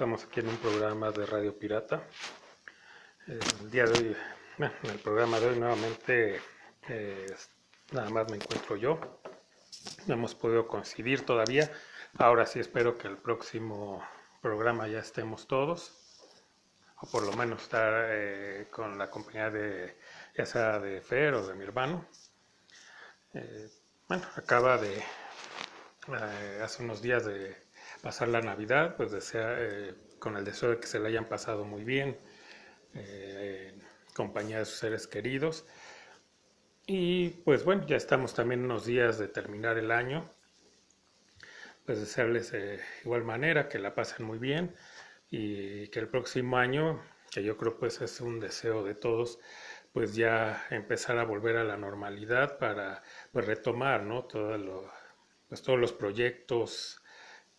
Estamos aquí en un programa de Radio Pirata. El día de hoy, bueno, en el programa de hoy nuevamente eh, nada más me encuentro yo. No hemos podido coincidir todavía. Ahora sí espero que el próximo programa ya estemos todos. O por lo menos estar eh, con la compañía de, ya sea de Fer o de mi hermano. Eh, bueno, acaba de, hace unos días de pasar la Navidad, pues desea, eh, con el deseo de que se la hayan pasado muy bien, eh, en compañía de sus seres queridos. Y pues bueno, ya estamos también unos días de terminar el año. Pues desearles de igual manera que la pasen muy bien y que el próximo año, que yo creo pues es un deseo de todos, pues ya empezar a volver a la normalidad para pues retomar, ¿no? Todo lo- pues todos los proyectos,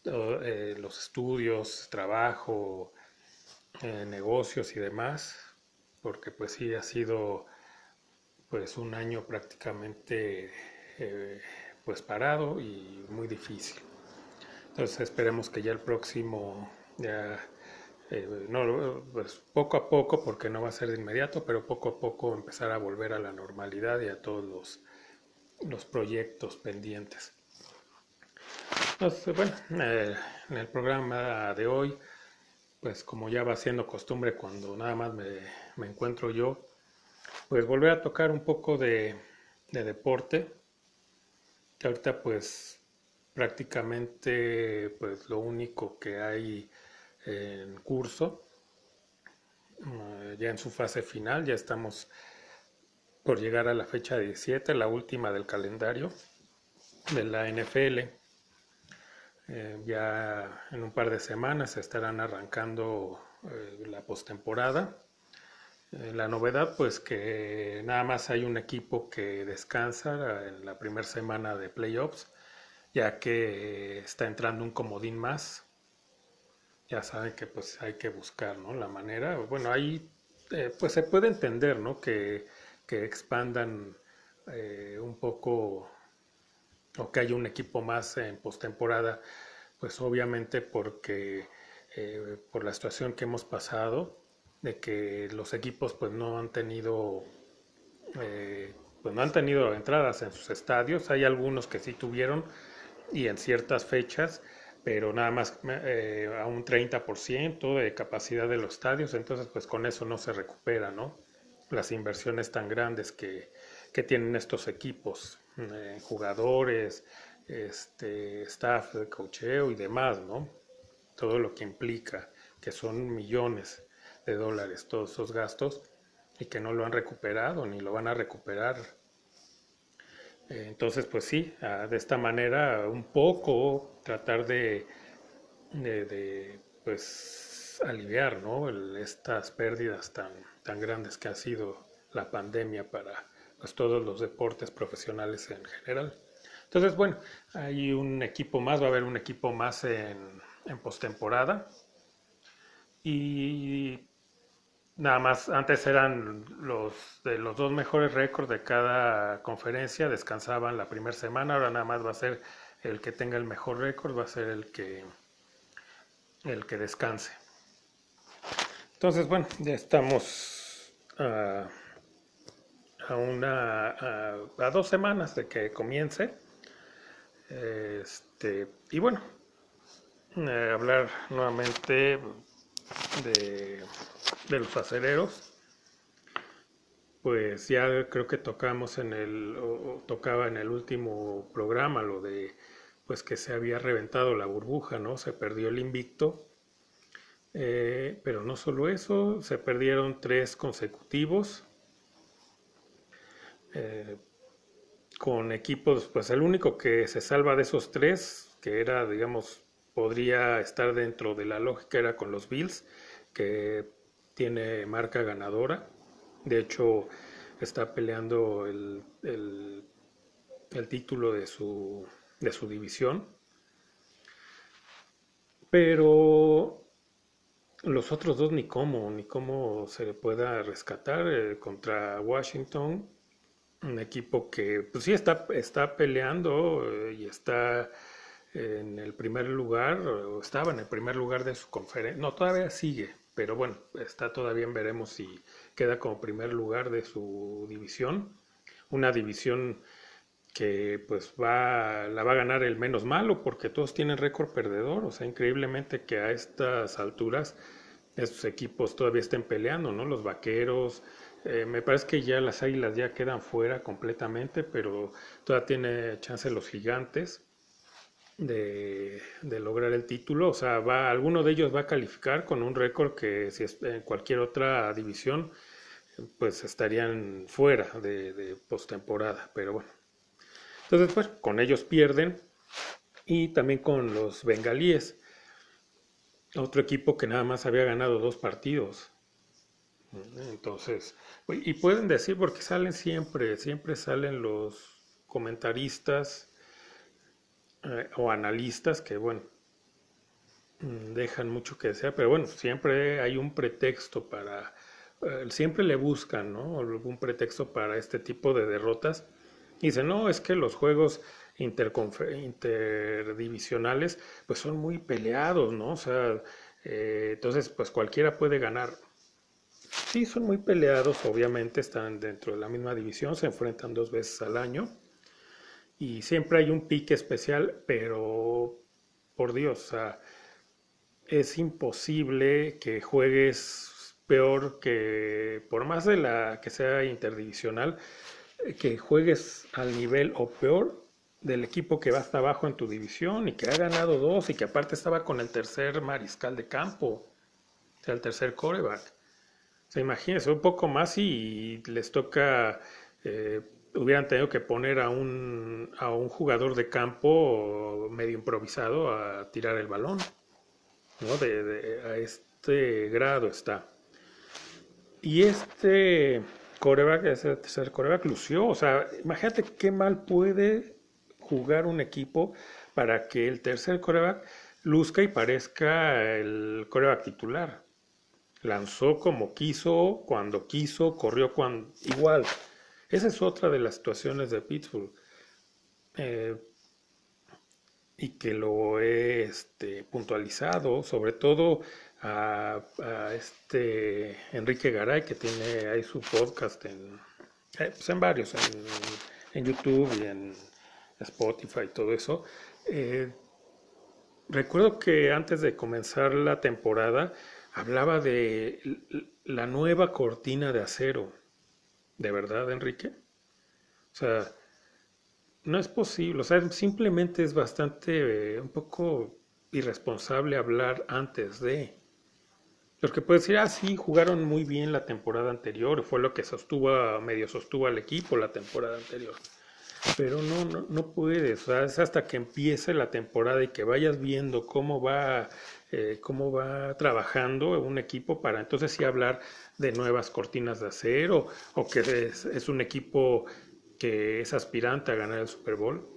eh, los estudios, trabajo, eh, negocios y demás, porque pues sí ha sido pues un año prácticamente eh, pues parado y muy difícil. Entonces esperemos que ya el próximo, ya, no, pues poco a poco, porque no va a ser de inmediato, pero poco a poco empezar a volver a la normalidad y a todos los, los proyectos pendientes. Entonces, bueno, eh, en el programa de hoy, pues como ya va siendo costumbre cuando nada más me, me encuentro yo, pues volver a tocar un poco de, de deporte, que ahorita pues prácticamente pues lo único que hay en curso, eh, ya en su fase final, ya estamos por llegar a la fecha 17, la última del calendario de la NFL. Eh, ya en un par de semanas se estarán arrancando eh, la postemporada. Eh, la novedad, pues que nada más hay un equipo que descansa en la primera semana de playoffs, ya que está entrando un comodín más. Ya saben que pues hay que buscar, ¿no? La manera. Bueno, ahí eh, pues se puede entender, ¿no? Que, que expandan eh, un poco o que haya un equipo más en postemporada, pues obviamente porque eh, por la situación que hemos pasado, de que los equipos pues no han tenido eh, pues no han tenido entradas en sus estadios, hay algunos que sí tuvieron y en ciertas fechas, pero nada más eh, a un 30% de capacidad de los estadios, entonces pues con eso no se recupera, ¿no? Las inversiones tan grandes que, que tienen estos equipos, eh, jugadores, este, staff de cocheo y demás, ¿no? Todo lo que implica, que son millones de dólares todos esos gastos y que no lo han recuperado ni lo van a recuperar. Eh, Entonces, pues sí, de esta manera un poco tratar de, de, pues aliviar, ¿no? Estas pérdidas tan, tan grandes que ha sido la pandemia para pues, todos los deportes profesionales en general. Entonces, bueno, hay un equipo más, va a haber un equipo más en, en postemporada. Y nada más, antes eran los de los dos mejores récords de cada conferencia, descansaban la primera semana, ahora nada más va a ser el que tenga el mejor récord, va a ser el que el que descanse. Entonces, bueno, ya estamos a, a una a, dos semanas de que comience. Este, y bueno, eh, hablar nuevamente de, de los acereros. pues ya creo que tocamos en el, o tocaba en el último programa lo de, pues que se había reventado la burbuja, ¿no? Se perdió el invicto. Eh, pero no solo eso, se perdieron tres consecutivos. Eh, con equipos, pues el único que se salva de esos tres, que era, digamos, podría estar dentro de la lógica, era con los Bills, que tiene marca ganadora. De hecho, está peleando el, el, título de su, de su división. Pero los otros dos ni cómo, ni cómo se le pueda rescatar eh, contra Washington, un equipo que pues sí está, está peleando eh, y está en el primer lugar, o estaba en el primer lugar de su conferencia, no, todavía sigue, pero bueno, está todavía veremos si queda como primer lugar de su división, una división que pues va, la va a ganar el menos malo porque todos tienen récord perdedor, o sea, increíblemente que a estas alturas estos equipos todavía estén peleando, ¿no? Los vaqueros, eh, me parece que ya las águilas ya quedan fuera completamente, pero todavía tiene chance los gigantes de, lograr el título, o sea, va, alguno de ellos va a calificar con un récord que si es en cualquier otra división, pues estarían fuera de, de postemporada, pero bueno. Entonces, pues con ellos pierden y también con los bengalíes, otro equipo que nada más había ganado dos partidos. Entonces, y pueden decir porque salen siempre, siempre salen los comentaristas eh, o analistas que, bueno, dejan mucho que desear, pero bueno, siempre hay un pretexto para, eh, siempre le buscan, ¿no? Algún pretexto para este tipo de derrotas Dice, no, es que los juegos interdivisionales pues son muy peleados, ¿no? O sea, eh, entonces pues cualquiera puede ganar. Sí, son muy peleados, obviamente están dentro de la misma división, se enfrentan dos veces al año y siempre hay un pique especial, pero por Dios, o sea, es imposible que juegues peor que, por más de la que sea interdivisional, que juegues al nivel o peor del equipo que va hasta abajo en tu división y que ha ganado dos y que aparte estaba con el tercer mariscal de campo, o sea, el tercer coreback. O sea, imagínense un poco más y les toca, eh, hubieran tenido que poner a un, a un jugador de campo medio improvisado a tirar el balón. ¿no? De, de, a este grado está. Y este coreback, ese tercer coreback lució. O sea, imagínate qué mal puede jugar un equipo para que el tercer coreback luzca y parezca el coreback titular. Lanzó como quiso, cuando quiso, corrió cuando igual. Esa es otra de las situaciones de Pittsburgh. Eh, y que lo he este, puntualizado, sobre todo a, este Enrique Garay, que tiene ahí su podcast en, eh, pues en varios, en, en, YouTube y en Spotify y todo eso. Eh, recuerdo que antes de comenzar la temporada hablaba de la nueva cortina de acero. ¿De verdad, Enrique? O sea, no es posible, o sea, simplemente es bastante, eh, un poco irresponsable hablar antes de. Porque puede decir, ah, sí, jugaron muy bien la temporada anterior, fue lo que sostuvo, medio sostuvo al equipo la temporada anterior. Pero no, no, no puedes, es hasta que empiece la temporada y que vayas viendo cómo va, eh, cómo va trabajando un equipo para entonces sí hablar de nuevas cortinas de acero o que es, es un equipo que es aspirante a ganar el Super Bowl.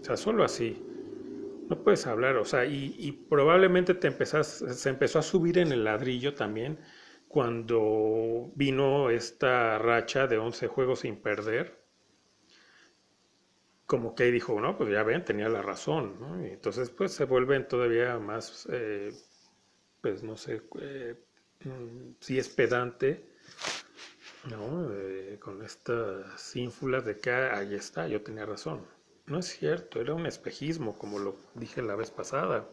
O sea, solo así no puedes hablar, o sea, y, y probablemente te empezás, se empezó a subir en el ladrillo también cuando vino esta racha de 11 juegos sin perder. Como que dijo, no, pues ya ven, tenía la razón, ¿no? Entonces, pues se vuelven todavía más, eh, pues no sé, eh, mm, si es pedante, ¿no? Con estas ínfulas de que ah, ahí está, yo tenía razón. No es cierto, era un espejismo, como lo dije la vez pasada.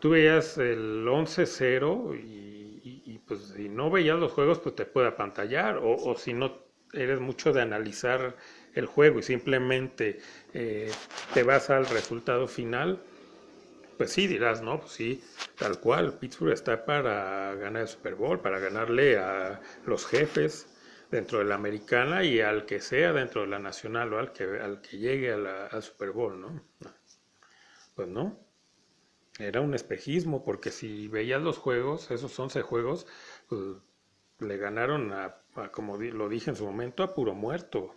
Tú veías el 11-0 y, pues si no veías los juegos, pues te puede apantallar, o si no eres mucho de analizar el juego y simplemente eh, te vas al resultado final, pues sí dirás, no, pues sí, tal cual, Pittsburgh está para ganar el Super Bowl, para ganarle a los jefes dentro de la americana y al que sea dentro de la nacional o al que, al que llegue al Super Bowl, ¿no? Pues no, era un espejismo, porque si veías los juegos, esos 11 juegos, pues, le ganaron a, como lo dije en su momento, a puro muerto,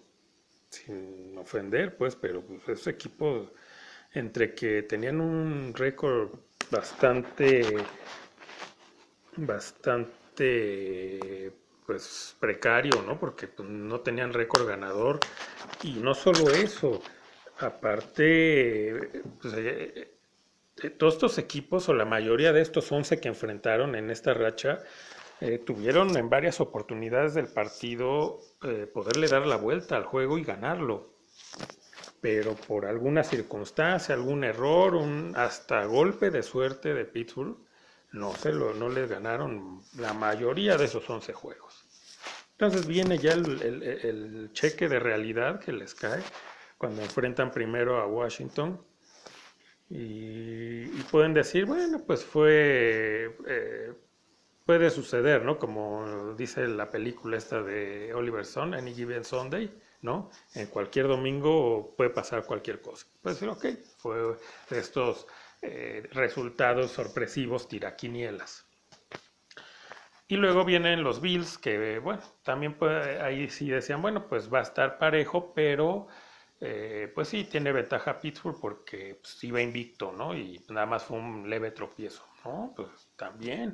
sin ofender, pues, pero pues, esos equipos, entre que tenían un récord bastante, bastante, pues, precario, ¿no? Porque pues, no tenían récord ganador, y no solo eso, aparte, pues, eh, todos estos equipos, o la mayoría de estos 11 que enfrentaron en esta racha, eh, tuvieron en varias oportunidades del partido eh, poderle dar la vuelta al juego y ganarlo. Pero por alguna circunstancia, algún error, un hasta golpe de suerte de Pittsburgh, no, se lo, no les ganaron la mayoría de esos 11 juegos. Entonces viene ya el, cheque de realidad que les cae cuando enfrentan primero a Washington y, y, pueden decir, bueno, pues fue, eh, puede suceder, ¿no? Como dice la película esta de Oliver Stone, Any Given Sunday, ¿no? En cualquier domingo puede pasar cualquier cosa. Puede decir, ok, fue estos eh, resultados sorpresivos tiraquinielas. Y luego vienen los Bills, que, bueno, también ahí sí decían, bueno, pues va a estar parejo, pero eh, pues sí, tiene ventaja Pittsburgh porque pues, iba invicto, ¿no? Y nada más fue un leve tropiezo, ¿no? Pues también.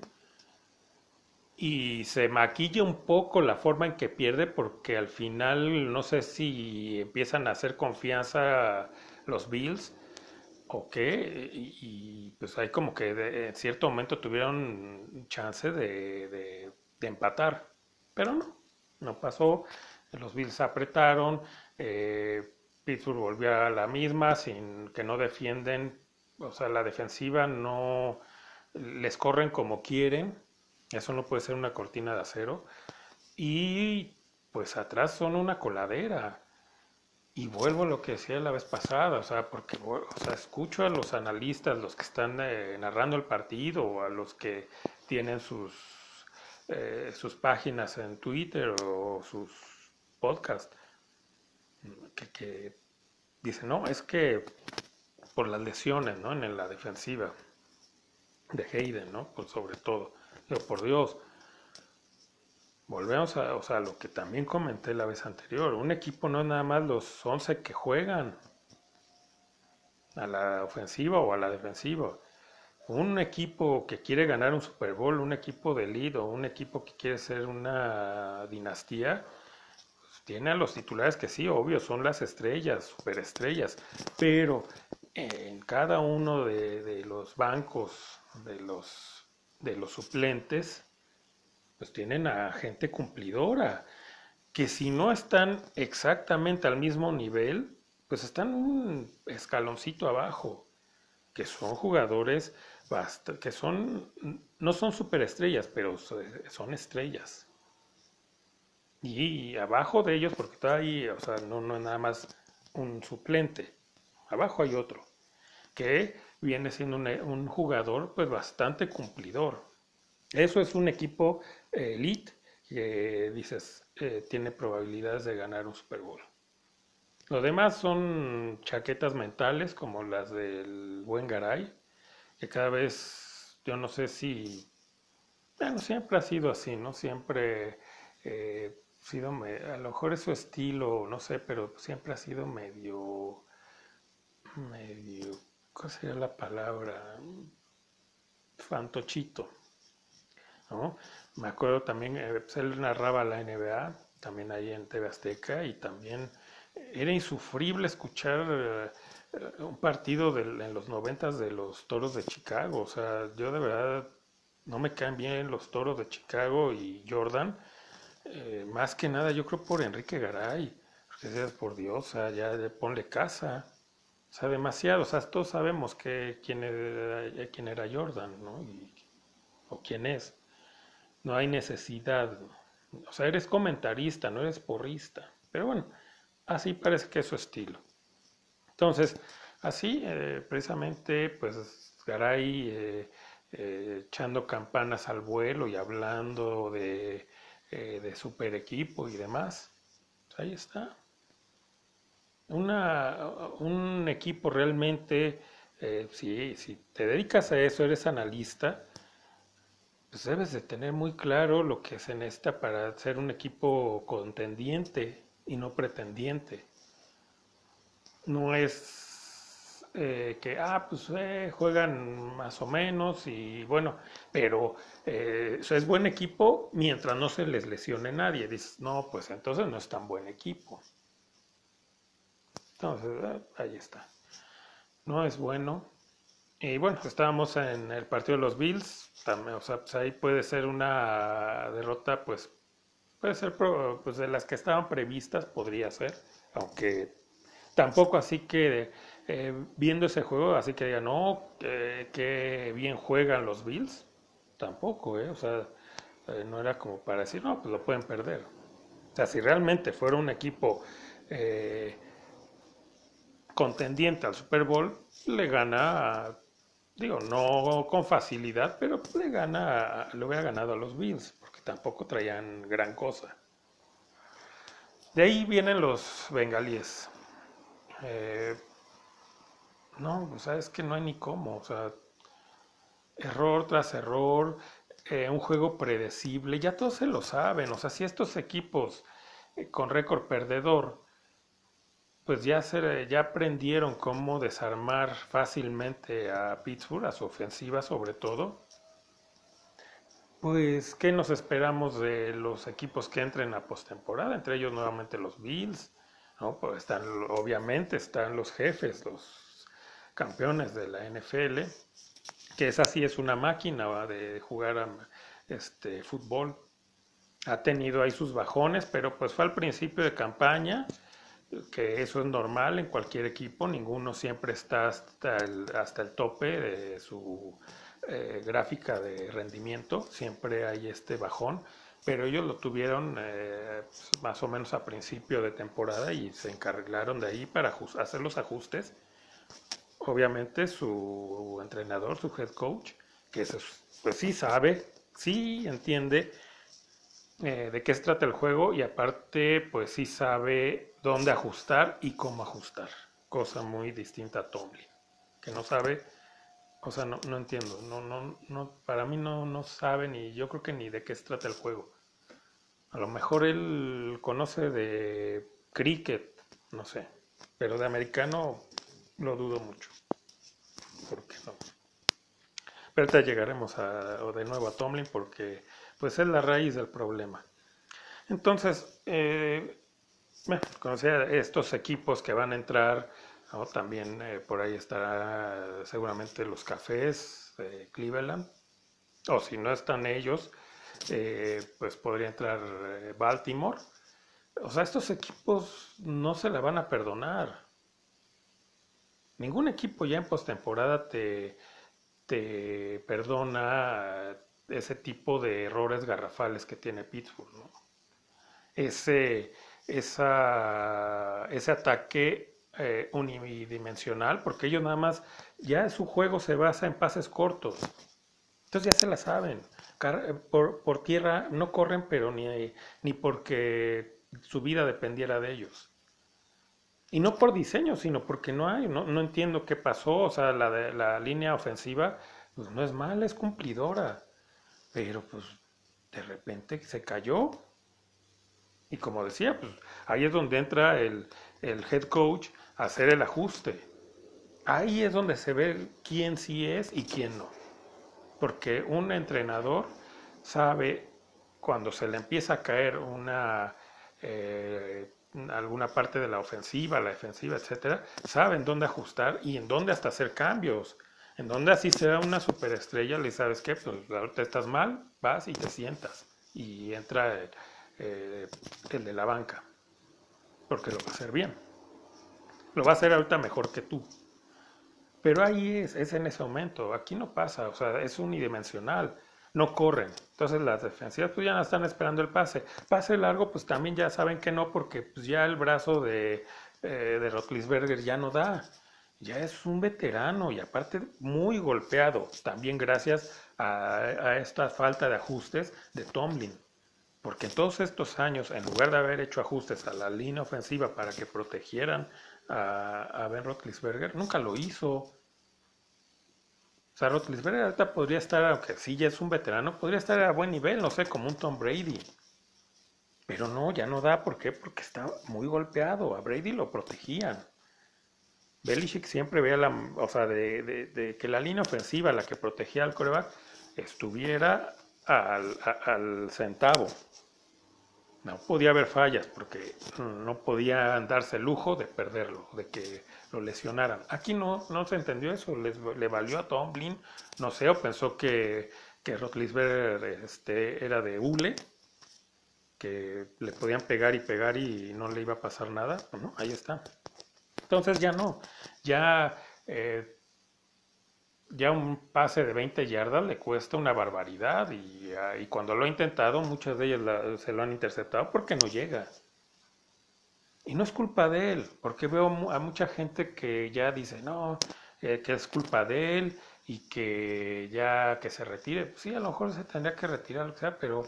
Y se maquilla un poco la forma en que pierde porque al final no sé si empiezan a hacer confianza los Bills o qué. Y, pues hay como que de, en cierto momento tuvieron chance de, de, de empatar. Pero no, no pasó. Los Bills apretaron. Eh, Pittsburgh volvió a la misma, sin que no defienden, o sea, la defensiva no les corren como quieren, eso no puede ser una cortina de acero, y pues atrás son una coladera. Y vuelvo a lo que decía la vez pasada, o sea, porque o sea, escucho a los analistas, los que están eh, narrando el partido, o a los que tienen sus, eh, sus páginas en Twitter o sus podcasts que, que dice, no, es que por las lesiones, ¿no? En la defensiva de Hayden, ¿no? Pues sobre todo. Digo, por Dios, volvemos a, o sea, lo que también comenté la vez anterior. Un equipo no es nada más los 11 que juegan a la ofensiva o a la defensiva. Un equipo que quiere ganar un Super Bowl, un equipo de lead un equipo que quiere ser una dinastía, tiene a los titulares que sí, obvio, son las estrellas, superestrellas, pero en cada uno de, de, los bancos de los, de los suplentes, pues tienen a gente cumplidora, que si no están exactamente al mismo nivel, pues están un escaloncito abajo, que son jugadores que son, no son superestrellas, pero son estrellas. Y abajo de ellos, porque está ahí, o sea, no, no es nada más un suplente. Abajo hay otro, que viene siendo un, un jugador pues bastante cumplidor. Eso es un equipo elite que dices, eh, tiene probabilidades de ganar un Super Bowl. Lo demás son chaquetas mentales como las del buen Garay, que cada vez, yo no sé si, bueno, siempre ha sido así, ¿no? Siempre eh, sido, a lo mejor es su estilo, no sé, pero siempre ha sido medio, medio, ¿cuál sería la palabra? Fantochito, ¿no? Me acuerdo también, eh, pues él narraba la NBA, también ahí en TV Azteca, y también era insufrible escuchar eh, un partido en los noventas de los Toros de Chicago, o sea, yo de verdad no me caen bien los Toros de Chicago y Jordan, eh, más que nada yo creo por Enrique Garay, porque por Dios, o sea, ya ponle casa, o sea, demasiado, o sea, todos sabemos que quién era, quién era Jordan, ¿no? O quién es. no hay necesidad. O sea, eres comentarista, no eres porrista. Pero bueno, así parece que es su estilo. Entonces, así, eh, precisamente, pues Garay eh, eh, echando campanas al vuelo y hablando de, de super equipo y demás. Pues ahí está. Una, un equipo realmente, si, si te dedicas a eso, eres analista, pues debes de tener muy claro lo que se necesita para ser un equipo contendiente y no pretendiente. No es eh, que, ah, pues eh, juegan más o menos y bueno, pero eh, es buen equipo mientras no se les lesione nadie. Dices, no, pues entonces no es tan buen equipo. Entonces, ahí está. No es bueno y bueno, estábamos en el partido de los Bills, también, o sea, pues ahí puede ser una derrota, pues puede ser pues de las que estaban previstas, podría ser, aunque tampoco así que eh, viendo ese juego, así que digan, no, que bien juegan los Bills, tampoco, ¿eh? o sea, eh, no era como para decir, no, pues lo pueden perder. O sea, si realmente fuera un equipo eh, contendiente al Super Bowl, le gana digo, no con facilidad, pero le gana, le hubiera ganado a los Bills, porque tampoco traían gran cosa. De ahí vienen los bengalíes. Eh, no, o sea, es que no hay ni cómo, o sea, error tras error, eh, un juego predecible, ya todos se lo saben, o sea, si estos equipos eh, con récord perdedor pues ya, se, ya aprendieron cómo desarmar fácilmente a Pittsburgh, a su ofensiva sobre todo. Pues, ¿qué nos esperamos de los equipos que entren a postemporada? Entre ellos nuevamente los Bills, ¿no? Pues están, obviamente están los jefes, los campeones de la NFL, que esa sí es una máquina de jugar este, fútbol. Ha tenido ahí sus bajones, pero pues fue al principio de campaña que eso es normal en cualquier equipo, ninguno siempre está hasta el, hasta el tope de su eh, gráfica de rendimiento, siempre hay este bajón, pero ellos lo tuvieron eh, pues, más o menos a principio de temporada y se encargaron de ahí para hacer los ajustes. Obviamente su entrenador, su head coach, que eso, pues sí sabe, sí entiende eh, de qué se trata el juego y aparte pues sí sabe dónde ajustar y cómo ajustar, cosa muy distinta a Tomlin, que no sabe, o sea, no, no entiendo, no, no, no, para mí no, no sabe ni, yo creo que ni de qué se trata el juego. A lo mejor él conoce de cricket, no sé, pero de americano lo dudo mucho. Porque no. Pero ahorita llegaremos a, de nuevo a Tomlin porque pues es la raíz del problema. Entonces, eh, bueno, conocía estos equipos que van a entrar, también eh, por ahí estará seguramente los cafés de Cleveland, o si no están ellos, eh, pues podría entrar Baltimore. O sea, estos equipos no se la van a perdonar. Ningún equipo ya en postemporada te, te perdona ese tipo de errores garrafales que tiene Pittsburgh. Ese, ese ataque eh, unidimensional, porque ellos nada más, ya su juego se basa en pases cortos. Entonces ya se la saben. Por, por tierra no corren, pero ni, ni porque su vida dependiera de ellos. Y no por diseño, sino porque no hay, no, no entiendo qué pasó. O sea, la, la línea ofensiva pues no es mala, es cumplidora pero pues de repente se cayó. Y como decía, pues ahí es donde entra el, head coach a hacer el ajuste. Ahí es donde se ve quién sí es y quién no. Porque un entrenador sabe cuando se le empieza a caer una eh, alguna parte de la ofensiva, la defensiva, etcétera, saben dónde ajustar y en dónde hasta hacer cambios en donde así sea una superestrella, le sabes que pues ahorita estás mal, vas y te sientas y entra eh, el, de la banca, porque lo va a hacer bien. Lo va a hacer ahorita mejor que tú. Pero ahí es, es en ese momento, aquí no pasa, o sea, es unidimensional. no corren. Entonces las defensivas pues ya no están esperando el pase. Pase largo pues también ya saben que no porque pues ya el brazo de, eh, de Rotlisberger ya no da. Ya es un veterano y aparte muy golpeado. También gracias a, esta falta de ajustes de Tomlin. Porque en todos estos años, en lugar de haber hecho ajustes a la línea ofensiva para que protegieran a, Ben Roethlisberger, nunca lo hizo. O sea, Roethlisberger podría estar, aunque sí ya es un veterano, podría estar a buen nivel, no sé, como un Tom Brady. Pero no, ya no da. ¿Por qué? Porque está muy golpeado. A Brady lo protegían. Belichick siempre veía la, o sea, de, que la línea ofensiva, la que protegía al coreback, estuviera al, centavo. No podía haber fallas porque no podía darse el lujo de perderlo, de que lo lesionaran. Aquí no, no se entendió eso, le valió a Tomlin, no sé, o pensó que, que Roethlisberger este, era de hule, que le podían pegar y pegar y no le iba a pasar nada. Pues no, ahí está. Entonces ya no, ya, eh, ya un pase de 20 yardas le cuesta una barbaridad y, ah, y cuando lo ha intentado muchas de ellas la- se lo han interceptado porque no llega. Y no es culpa de él, porque veo a mucha gente que ya dice, no, eh, que es culpa de él y que ya que se retire. Pues sí, a lo mejor se tendría que retirar, que sea, pero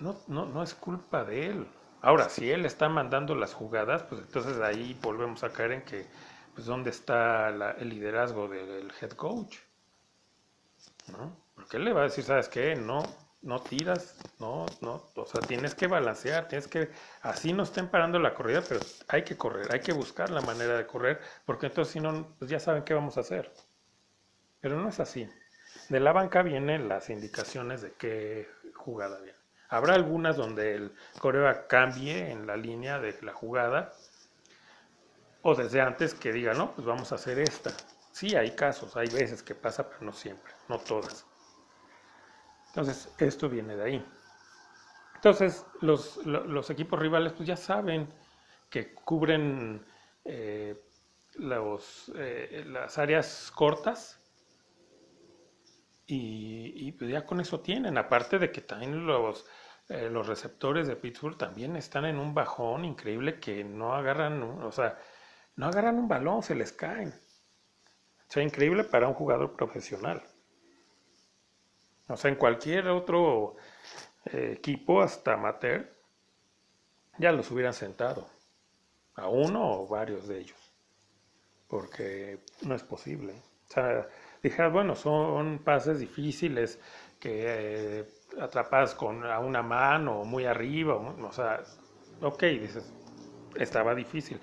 no, no, no es culpa de él. Ahora, si él está mandando las jugadas, pues entonces ahí volvemos a caer en que, pues, ¿dónde está el liderazgo del head coach? ¿No? Porque él le va a decir, ¿sabes qué? No, no tiras, no, no, o sea, tienes que balancear, tienes que, así no estén parando la corrida, pero hay que correr, hay que buscar la manera de correr, porque entonces si no, pues ya saben qué vamos a hacer. Pero no es así. De la banca vienen las indicaciones de qué jugada viene. Habrá algunas donde el coreback cambie en la línea de la jugada, o desde antes que diga, no, pues vamos a hacer esta. Sí, hay casos, hay veces que pasa, pero no siempre, no todas. Entonces, esto viene de ahí. Entonces, los, lo- los equipos rivales pues ya saben que cubren eh, los, eh, las áreas cortas y, y, pues ya con eso tienen. Aparte de que también los, eh, los receptores de Pittsburgh también están en un bajón increíble que no agarran, o sea, no agarran un balón, se les caen. O sea, increíble para un jugador profesional. O sea, en cualquier otro eh, equipo, hasta amateur, ya los hubieran sentado. A uno o varios de ellos. Porque no es posible. O sea, dije, bueno, son pases difíciles que eh, atrapas con a una mano o muy arriba. O, o sea, ok, dices, estaba difícil.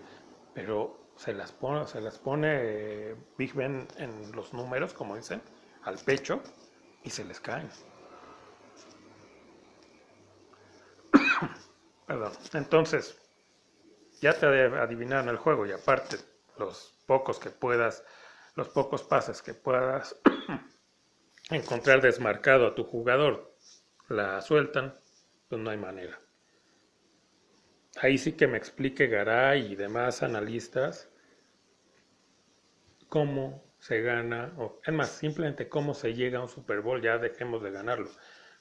Pero se las pone, se las pone eh, Big Ben en los números, como dicen, al pecho y se les caen. Perdón. Entonces, ya te adivinaron el juego y aparte los pocos que puedas, los pocos pases que puedas encontrar desmarcado a tu jugador, la sueltan, pues no hay manera. Ahí sí que me explique Garay y demás analistas cómo se gana, o es más, simplemente cómo se llega a un Super Bowl, ya dejemos de ganarlo.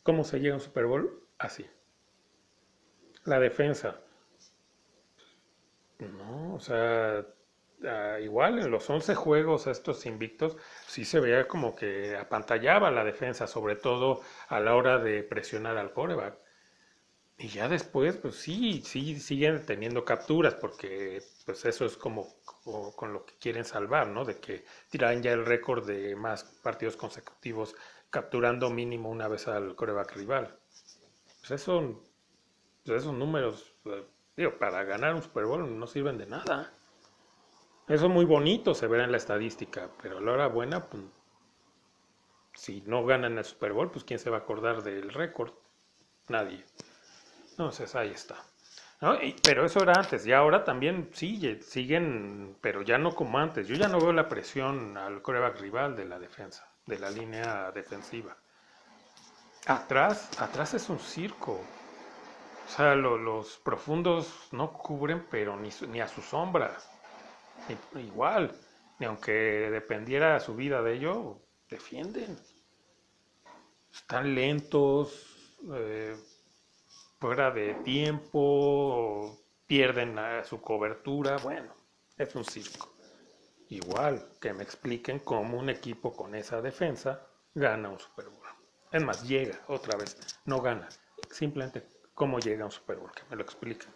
¿Cómo se llega a un Super Bowl? Así. La defensa. No, o sea, ah, igual en los 11 juegos estos invictos, sí se veía como que apantallaba la defensa, sobre todo a la hora de presionar al coreback. Y ya después, pues sí, sí, siguen teniendo capturas, porque pues eso es como, con lo que quieren salvar, ¿no? De que tiran ya el récord de más partidos consecutivos capturando mínimo una vez al coreback rival. Pues pues esos números, eh, digo, para ganar un Super Bowl no sirven de nada. Eso es muy bonito, se verá en la estadística, pero a la hora buena, pues, si no ganan el Super Bowl, pues quién se va a acordar del récord? Nadie. Entonces ahí está. pero eso era antes, y ahora también sigue, siguen, pero ya no como antes. Yo ya no veo la presión al coreback rival de la defensa, de la línea defensiva. Atrás, atrás es un circo. O sea, lo- los profundos no cubren, pero ni, ni a su sombra. Igual, ni aunque dependiera su vida de ello, defienden. están lentos, eh, fuera de tiempo, pierden su cobertura. Bueno, es un circo. Igual que me expliquen cómo un equipo con esa defensa gana un Super Bowl. Es más, llega otra vez, no gana. Simplemente cómo llega un Super Bowl, que me lo expliquen.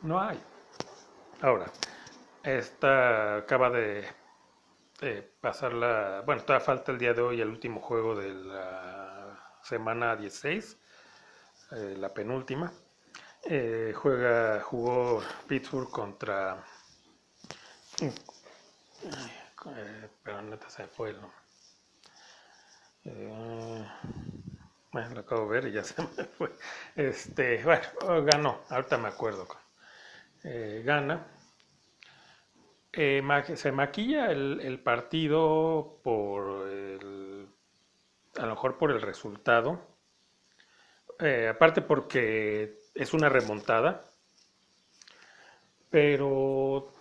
No hay. Ahora, esta acaba de pasar la... Bueno, todavía falta el día de hoy el último juego de la semana 16, eh, la penúltima. Eh, juega, jugó Pittsburgh contra... Eh, pero neta se fue el bueno, lo acabo de ver y ya se me fue. Este, bueno, ganó, ahorita me acuerdo. gana eh, se maquilla el, partido por el, a lo mejor por el resultado, eh, aparte porque es una remontada, pero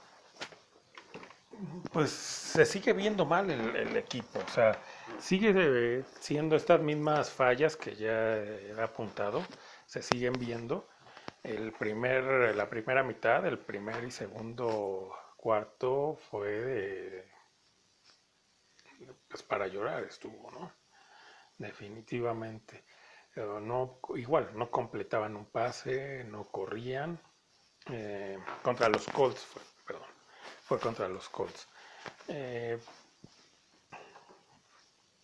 pues se sigue viendo mal el, equipo, o sea, sigue siendo estas mismas fallas que ya he apuntado, se siguen viendo. El primer, la primera mitad, el primer y segundo cuarto fue de, pues para llorar estuvo, ¿no? Definitivamente. no, igual, no completaban un pase, no corrían. Eh, contra los Colts, fue, perdón, fue contra los Colts. Eh,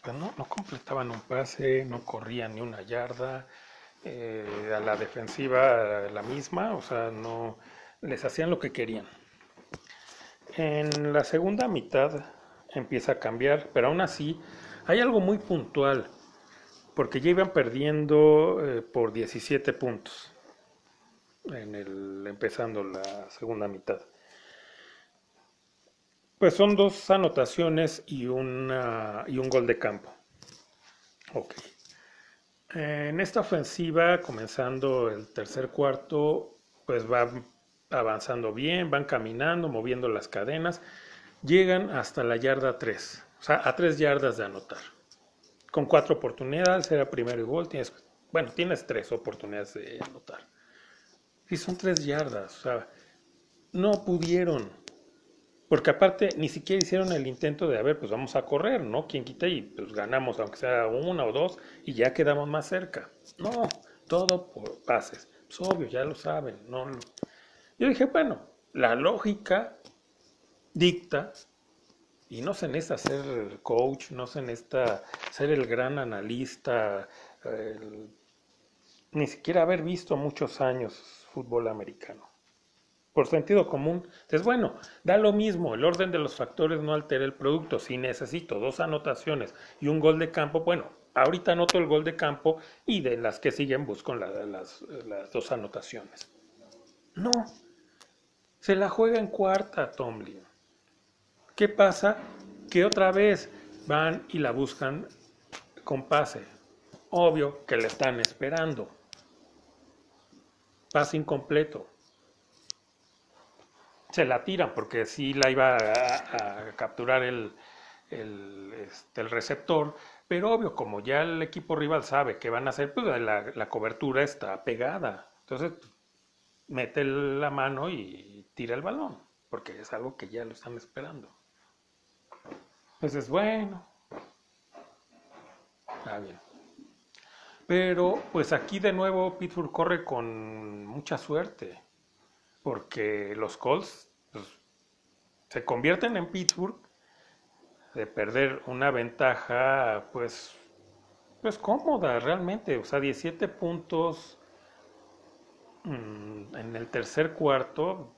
pues no, no completaban un pase, no corrían ni una yarda. Eh, a la defensiva la misma, o sea, no les hacían lo que querían. En la segunda mitad empieza a cambiar, pero aún así hay algo muy puntual, porque ya iban perdiendo eh, por 17 puntos en el, empezando la segunda mitad. Pues son dos anotaciones y, una, y un gol de campo. Ok. En esta ofensiva, comenzando el tercer cuarto, pues va avanzando bien, van caminando, moviendo las cadenas, llegan hasta la yarda 3, o sea, a 3 yardas de anotar. Con cuatro oportunidades, era primero y gol, tienes, bueno, tienes tres oportunidades de anotar. Y son 3 yardas, o sea, no pudieron. Porque aparte ni siquiera hicieron el intento de, a ver, pues vamos a correr, ¿no? Quien quita y pues ganamos, aunque sea una o dos, y ya quedamos más cerca. No, todo por pases. Es obvio, ya lo saben, no, yo dije, bueno, la lógica dicta, y no se necesita ser coach, no se necesita ser el gran analista, ni siquiera haber visto muchos años fútbol americano. Por sentido común, es bueno, da lo mismo, el orden de los factores no altera el producto. Si necesito dos anotaciones y un gol de campo, bueno, ahorita anoto el gol de campo y de las que siguen busco las, las dos anotaciones. No, se la juega en cuarta Tomlin. ¿Qué pasa? Que otra vez van y la buscan con pase. Obvio que le están esperando. Pase incompleto. Se la tiran porque si la iba a, capturar el, este, el, receptor, pero obvio, como ya el equipo rival sabe que van a hacer, pues la, la cobertura está pegada. Entonces, mete la mano y tira el balón, porque es algo que ya lo están esperando. Pues es bueno. Está bien. Pero pues aquí de nuevo Pittsburgh corre con mucha suerte, porque los Colts pues, se convierten en Pittsburgh de perder una ventaja pues pues cómoda realmente, o sea, 17 puntos en el tercer cuarto,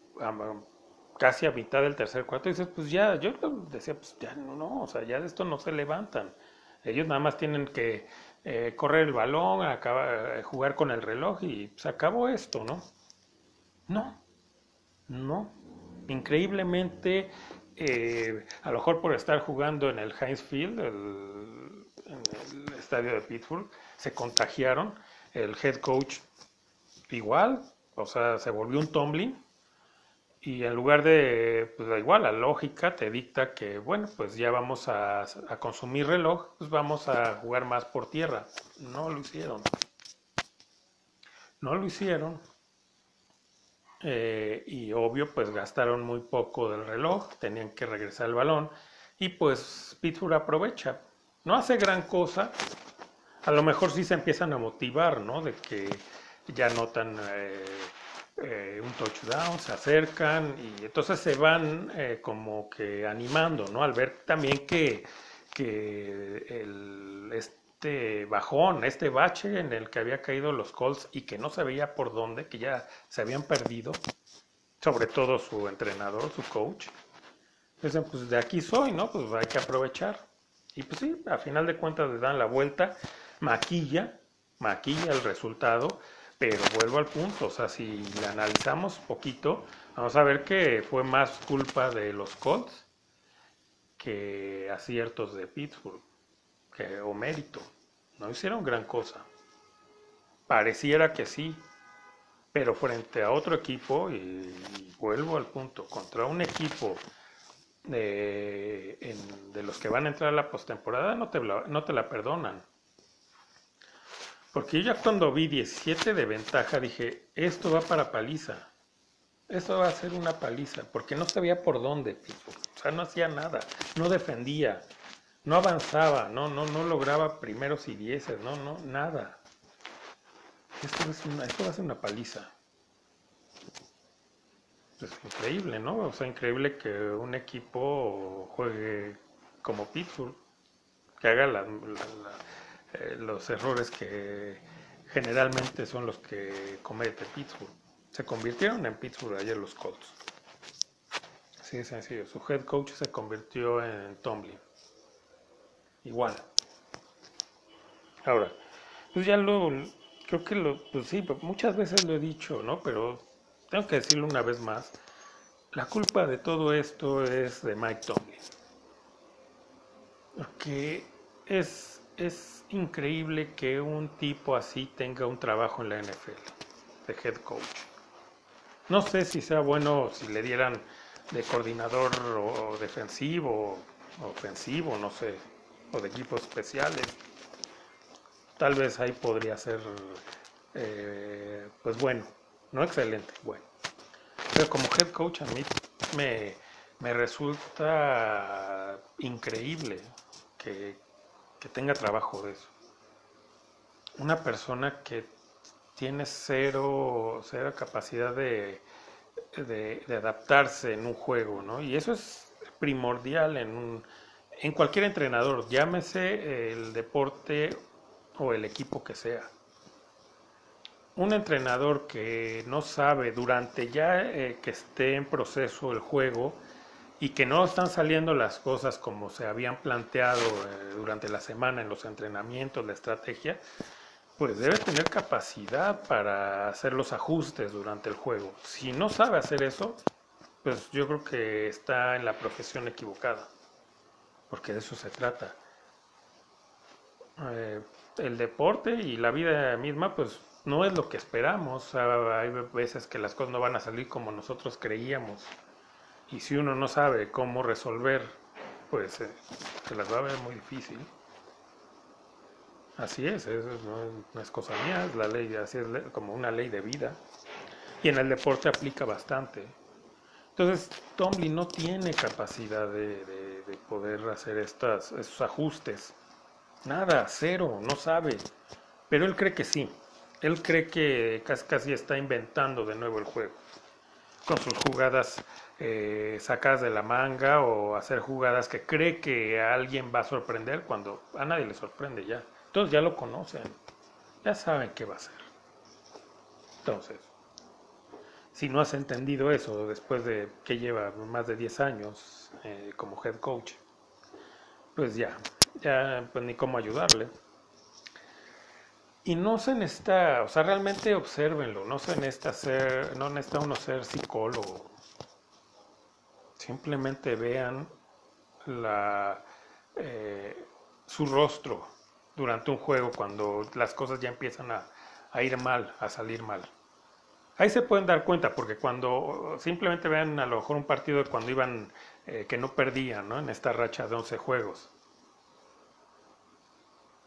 casi a mitad del tercer cuarto, dices, pues ya, yo decía, pues ya no, no, o sea, ya de esto no se levantan. Ellos nada más tienen que eh, correr el balón, eh, jugar con el reloj y se acabó esto, ¿no? No, no. Increíblemente, eh, a lo mejor por estar jugando en el Heinz Field, el, en el estadio de Pittsburgh, se contagiaron. El head coach igual, o sea, se volvió un tumbling Y en lugar de, pues da igual, la lógica te dicta que, bueno, pues ya vamos a, a consumir reloj, pues vamos a jugar más por tierra. No lo hicieron. No lo hicieron. Eh, y obvio, pues gastaron muy poco del reloj, tenían que regresar el balón. Y pues Pittsburgh aprovecha. No hace gran cosa. A lo mejor sí se empiezan a motivar, ¿no? De que ya notan eh, eh, un touchdown, se acercan y entonces se van eh, como que animando, ¿no? Al ver también que, que el, este bajón, este bache en el que había caído los Colts y que no se veía por dónde, que ya se habían perdido, sobre todo su entrenador, su coach. Dicen, pues de aquí soy, ¿no? Pues hay que aprovechar. Y pues sí, a final de cuentas le dan la vuelta, maquilla, maquilla el resultado pero vuelvo al punto, o sea, si la analizamos poquito, vamos a ver que fue más culpa de los Colts que aciertos de Pittsburgh, que, o mérito. No hicieron gran cosa. Pareciera que sí, pero frente a otro equipo, y, vuelvo al punto, contra un equipo de, de, los que van a entrar a la postemporada, no te, no te la perdonan. Porque yo ya cuando vi 17 de ventaja dije, esto va para paliza. Esto va a ser una paliza, porque no sabía por dónde, O sea, no hacía nada, no defendía, no avanzaba, no, no, no lograba primeros y dieces, no, no, nada. Esto, es una, esto va a ser una paliza. Es increíble, ¿no? O sea, increíble que un equipo juegue como Pittsburgh, que haga la eh, los errores que generalmente son los que comete Pittsburgh. Se convirtieron en Pittsburgh ayer los Colts. Así de sencillo. Su head coach se convirtió en Tomlin. Igual. Ahora, pues ya lo, creo que lo, pues sí, muchas veces lo he dicho, ¿no? Pero tengo que decirlo una vez más. La culpa de todo esto es de Mike Tomlin. Porque es, es increíble que un tipo así tenga un trabajo en la NFL, de head coach. No sé si sea bueno si le dieran de coordinador o defensivo, o ofensivo, no sé, o de equipos especiales. Tal vez ahí podría ser, eh, pues bueno, no excelente, bueno. Pero como head coach a mí me, me resulta increíble que, que tenga trabajo de eso. Una persona que tiene cero, cero capacidad de, de, adaptarse en un juego, ¿no? Y eso es primordial en, un, en cualquier entrenador, llámese el deporte o el equipo que sea. Un entrenador que no sabe durante ya eh, que esté en proceso el juego, y que no están saliendo las cosas como se habían planteado eh, durante la semana en los entrenamientos, la estrategia, pues debe tener capacidad para hacer los ajustes durante el juego. Si no sabe hacer eso, pues yo creo que está en la profesión equivocada, porque de eso se trata. Eh, el deporte y la vida misma, pues no es lo que esperamos. Hay veces que las cosas no van a salir como nosotros creíamos. Y si uno no sabe cómo resolver, pues eh, se las va a ver muy difícil. Así es, eso no, es cosa mía, es la ley, así es como una ley de vida. Y en el deporte aplica bastante. Entonces, Tomlin no tiene capacidad de, poder hacer estas, estos ajustes. Nada, cero, no sabe. Pero él cree que sí. Él cree que casi, casi está inventando de nuevo el juego. Con sus jugadas eh, sacadas de la manga o hacer jugadas que cree que a alguien va a sorprender cuando a nadie le sorprende ya. Todos ya lo conocen, ya saben qué va a hacer. Entonces, si no has entendido eso después de que lleva más de 10 años eh, como head coach, pues ya, ya pues ni cómo ayudarle. Y no se necesita, o sea, realmente observenlo, no se necesita ser, no necesita uno ser psicólogo Simplemente vean la, eh, su rostro durante un juego cuando las cosas ya empiezan a, ir mal, a salir mal. Ahí se pueden dar cuenta, porque cuando simplemente vean a lo mejor un partido de cuando iban, eh, que no perdían, ¿no? En esta racha de 11 juegos.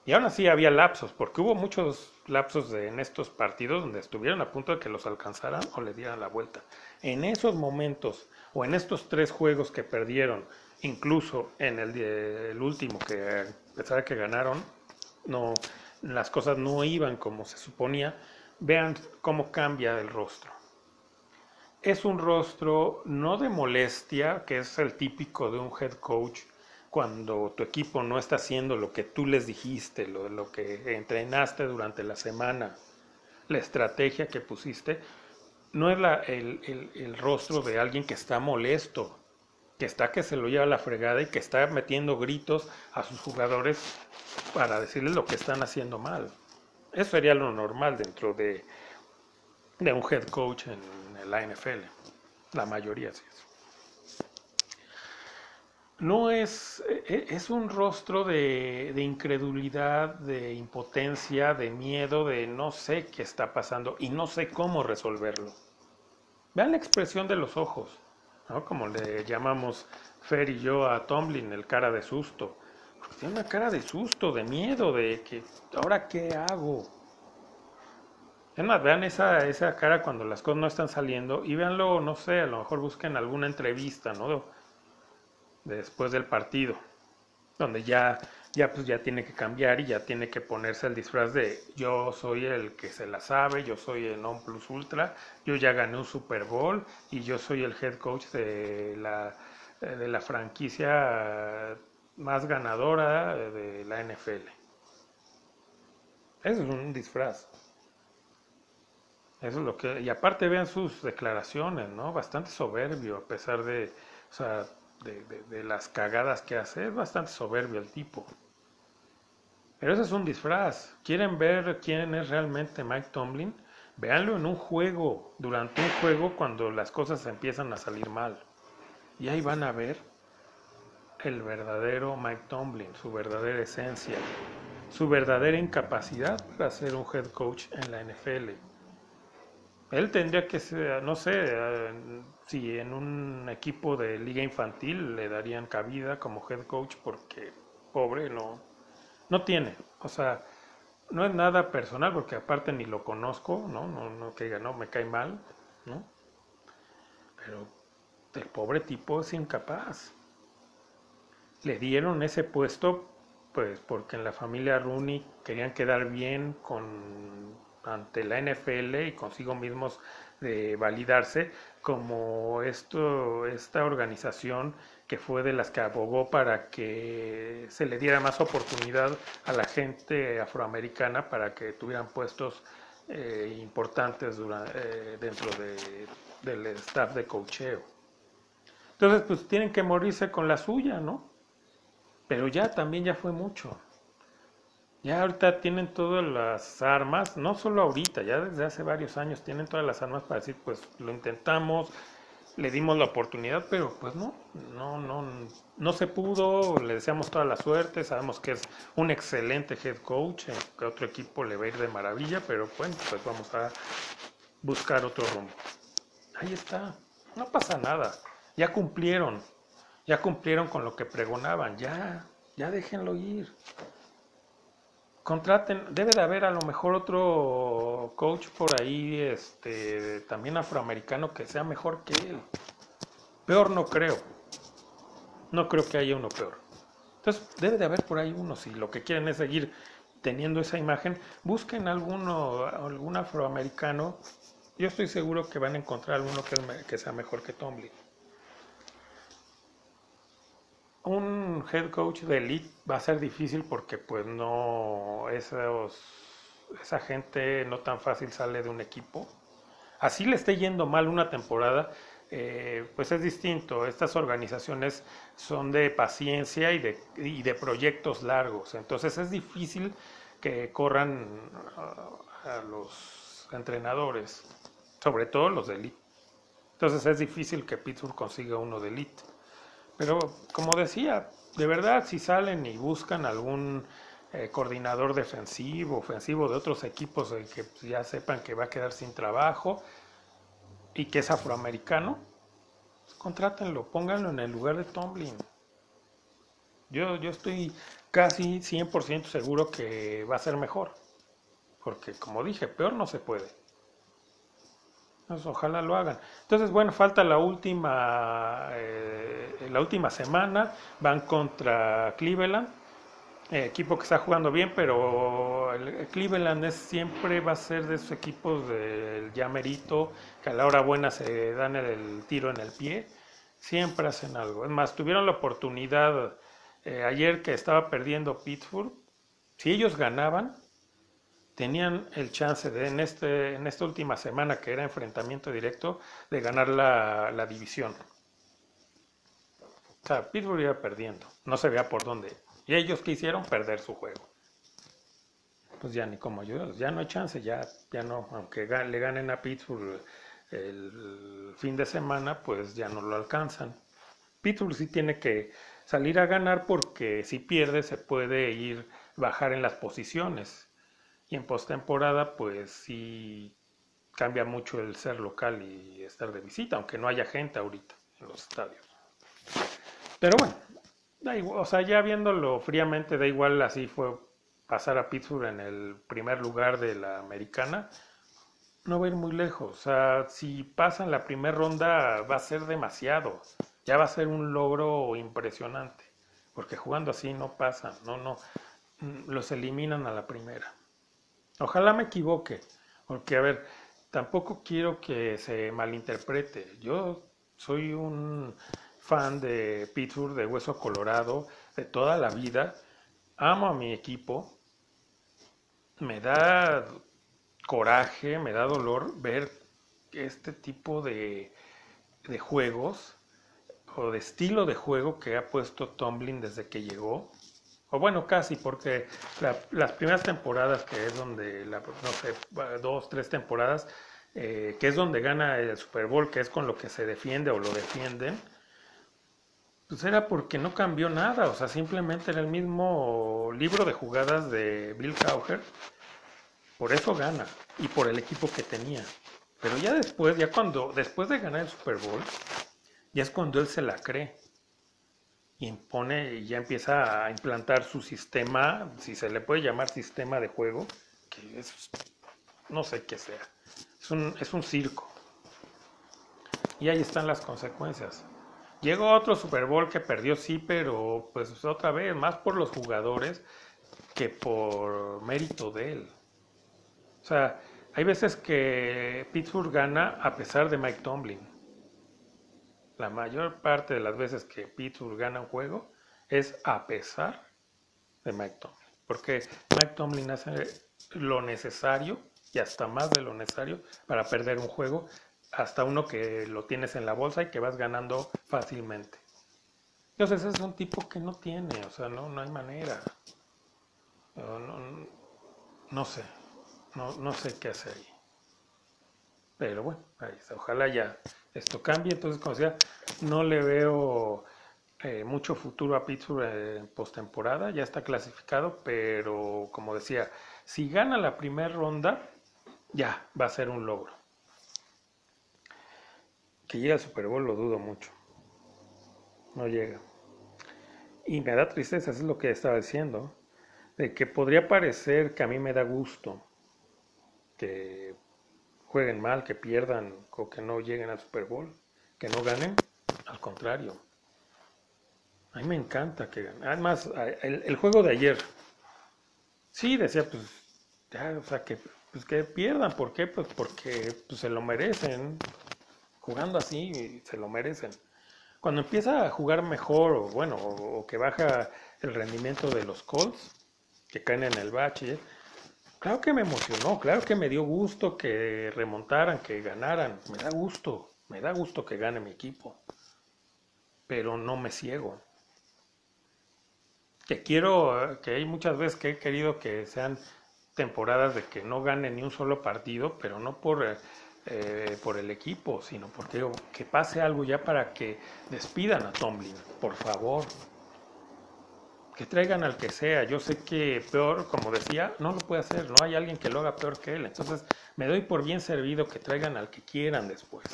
Y aún así había lapsos, porque hubo muchos lapsos en estos partidos donde estuvieron a punto de que los alcanzaran o le dieran la vuelta. En esos momentos, o en estos tres juegos que perdieron, incluso en el, el último, que a pesar de que ganaron, no, las cosas no iban como se suponía, vean cómo cambia el rostro. Es un rostro no de molestia, que es el típico de un head coach cuando tu equipo no está haciendo lo que tú les dijiste, lo, lo que entrenaste durante la semana, la estrategia que pusiste, no es la, el, rostro de alguien que está molesto, que está que se lo lleva a la fregada y que está metiendo gritos a sus jugadores para decirles lo que están haciendo mal. Eso sería lo normal dentro de, un head coach en la NFL. La mayoría sí es. No es, e, es un rostro de, incredulidad, de impotencia, de miedo, de no sé qué está pasando y no sé cómo resolverlo. Vean la expresión de los ojos, ¿no? como le llamamos Fer y yo a Tomlin, el cara de susto. Tiene una cara de susto, de miedo, de que ahora qué hago. Es vean esa, esa cara cuando las cosas no están saliendo y véanlo, no sé, a lo mejor busquen alguna entrevista, ¿no? Después del partido, donde ya, ya, pues ya tiene que cambiar y ya tiene que ponerse el disfraz de yo soy el que se la sabe, yo soy el non plus ultra, yo ya gané un Super Bowl y yo soy el head coach de la, de la franquicia más ganadora de la NFL. Eso es un disfraz. Eso es lo que. Y aparte vean sus declaraciones, ¿no? Bastante soberbio, a pesar de. O sea, de, las cagadas que hace. Es bastante soberbio el tipo. Pero ese es un disfraz. ¿Quieren ver quién es realmente Mike Tomlin? Véanlo en un juego, durante un juego cuando las cosas empiezan a salir mal. Y ahí van a ver el verdadero Mike Tomlin, su verdadera esencia, su verdadera incapacidad para ser un head coach en la NFL. Él tendría que ser, no sé, si en un equipo de liga infantil le darían cabida como head coach porque pobre no, no tiene. O sea, no es nada personal porque aparte ni lo conozco, ¿no? No, no que diga, no, me cae mal, ¿no? Pero el pobre tipo es incapaz. Le dieron ese puesto pues porque en la familia Rooney querían quedar bien con ante la NFL y consigo mismos de validarse como esto esta organización que fue de las que abogó para que se le diera más oportunidad a la gente afroamericana para que tuvieran puestos eh, importantes eh, dentro de, del staff de cocheo. Entonces, pues tienen que morirse con la suya, ¿no? Pero ya también ya fue mucho. Ya ahorita tienen todas las armas, no solo ahorita, ya desde hace varios años tienen todas las armas para decir, pues lo intentamos, le dimos la oportunidad, pero pues no, no, no, no se pudo, le deseamos toda la suerte, sabemos que es un excelente head coach, que otro equipo le va a ir de maravilla, pero bueno, pues vamos a buscar otro rumbo. Ahí está, no pasa nada, ya cumplieron, ya cumplieron con lo que pregonaban, ya, ya déjenlo ir contraten, debe de haber a lo mejor otro coach por ahí, este, también afroamericano que sea mejor que él. Peor no creo. No creo que haya uno peor. Entonces, debe de haber por ahí uno. Si lo que quieren es seguir teniendo esa imagen, busquen alguno, algún afroamericano. Yo estoy seguro que van a encontrar alguno que, que sea mejor que Tomlin un head coach de elite va a ser difícil porque pues no esos, esa gente no tan fácil sale de un equipo. Así le esté yendo mal una temporada, eh, pues es distinto. Estas organizaciones son de paciencia y de, y de proyectos largos. Entonces es difícil que corran a, a los entrenadores, sobre todo los de elite. Entonces es difícil que Pittsburgh consiga uno de elite. Pero como decía, de verdad si salen y buscan algún eh, coordinador defensivo, ofensivo de otros equipos que ya sepan que va a quedar sin trabajo, y que es afroamericano, pues contrátenlo, pónganlo en el lugar de Tomlin. Yo, yo estoy casi 100% seguro que va a ser mejor. Porque como dije, peor no se puede. Entonces, ojalá lo hagan. Entonces, bueno, falta la última, eh, la última semana. Van contra Cleveland. eh, equipo que está jugando bien, pero el, el Cleveland es, siempre va a ser de esos equipos del ya merito, que a la hora buena se dan el, el tiro en el pie. Siempre hacen algo. Es más, tuvieron la oportunidad eh, ayer que estaba perdiendo Pittsburgh. Si ellos ganaban, tenían el chance de en, este, en esta última semana que era enfrentamiento directo de ganar la, la división. O sea, Pittsburgh iba perdiendo, no se veía por dónde. Y ellos quisieron perder su juego. Pues ya ni como ayudarlos, ya no hay chance, ya, ya no, aunque le ganen a Pittsburgh el fin de semana, pues ya no lo alcanzan. Pittsburgh sí tiene que salir a ganar porque si pierde se puede ir bajar en las posiciones. Y en postemporada, pues sí cambia mucho el ser local y estar de visita, aunque no haya gente ahorita en los estadios. Pero bueno, da igual, o sea, ya viéndolo fríamente, da igual, así fue pasar a Pittsburgh en el primer lugar de la americana, no va a ir muy lejos. O sea, si pasan la primera ronda va a ser demasiado. Ya va a ser un logro impresionante. Porque jugando así no pasan, no, no, los eliminan a la primera. Ojalá me equivoque, porque a ver, tampoco quiero que se malinterprete. Yo soy un fan de Pittsburgh, de Hueso Colorado, de toda la vida. Amo a mi equipo. Me da coraje, me da dolor ver este tipo de, de juegos o de estilo de juego que ha puesto Tomlin desde que llegó. O bueno, casi, porque la- las primeras temporadas, que es donde, la, no sé, dos, tres temporadas, eh, que es donde gana el Super Bowl, que es con lo que se defiende o lo defienden, pues era porque no cambió nada, o sea, simplemente era el mismo libro de jugadas de Bill Cowher, por eso gana y por el equipo que tenía. Pero ya después, ya cuando, después de ganar el Super Bowl, ya es cuando él se la cree impone y ya empieza a implantar su sistema, si se le puede llamar sistema de juego, que es, no sé qué sea, es un, es un circo. Y ahí están las consecuencias. Llegó otro Super Bowl que perdió, sí, pero pues otra vez, más por los jugadores que por mérito de él. O sea, hay veces que Pittsburgh gana a pesar de Mike Tomlin. La mayor parte de las veces que Pittsburgh gana un juego es a pesar de Mike Tomlin. Porque Mike Tomlin hace lo necesario y hasta más de lo necesario para perder un juego, hasta uno que lo tienes en la bolsa y que vas ganando fácilmente. Entonces es un tipo que no tiene, o sea, no, no hay manera. No, no- sé, no, no sé qué hacer ahí. Pero bueno, ahí está. Ojalá ya esto cambie. Entonces, como decía, no le veo eh, mucho futuro a Pittsburgh en postemporada. Ya está clasificado, pero como decía, si gana la primera ronda, ya va a ser un logro. Que llegue al Super Bowl lo dudo mucho. No llega. Y me da tristeza, eso es lo que estaba diciendo, de que podría parecer que a mí me da gusto que jueguen mal, que pierdan o que no lleguen al Super Bowl, que no ganen. Al contrario, a mí me encanta que ganen. Además, el juego de ayer, sí decía, pues, ya, o sea, que, pues, que pierdan. ¿Por qué? Pues porque pues, se lo merecen. Jugando así, se lo merecen. Cuando empieza a jugar mejor, o bueno, o, o que baja el rendimiento de los Colts, que caen en el bache, Claro que me emocionó, claro que me dio gusto que remontaran, que ganaran. Me da gusto, me da gusto que gane mi equipo. Pero no me ciego. Que quiero, que hay muchas veces que he querido que sean temporadas de que no gane ni un solo partido, pero no por, eh, eh, por el equipo, sino porque que pase algo ya para que despidan a Tomlin, por favor. Traigan al que sea. Yo sé que peor, como decía, no lo puede hacer, no hay alguien que lo haga peor que él. Entonces me doy por bien servido que traigan al que quieran después.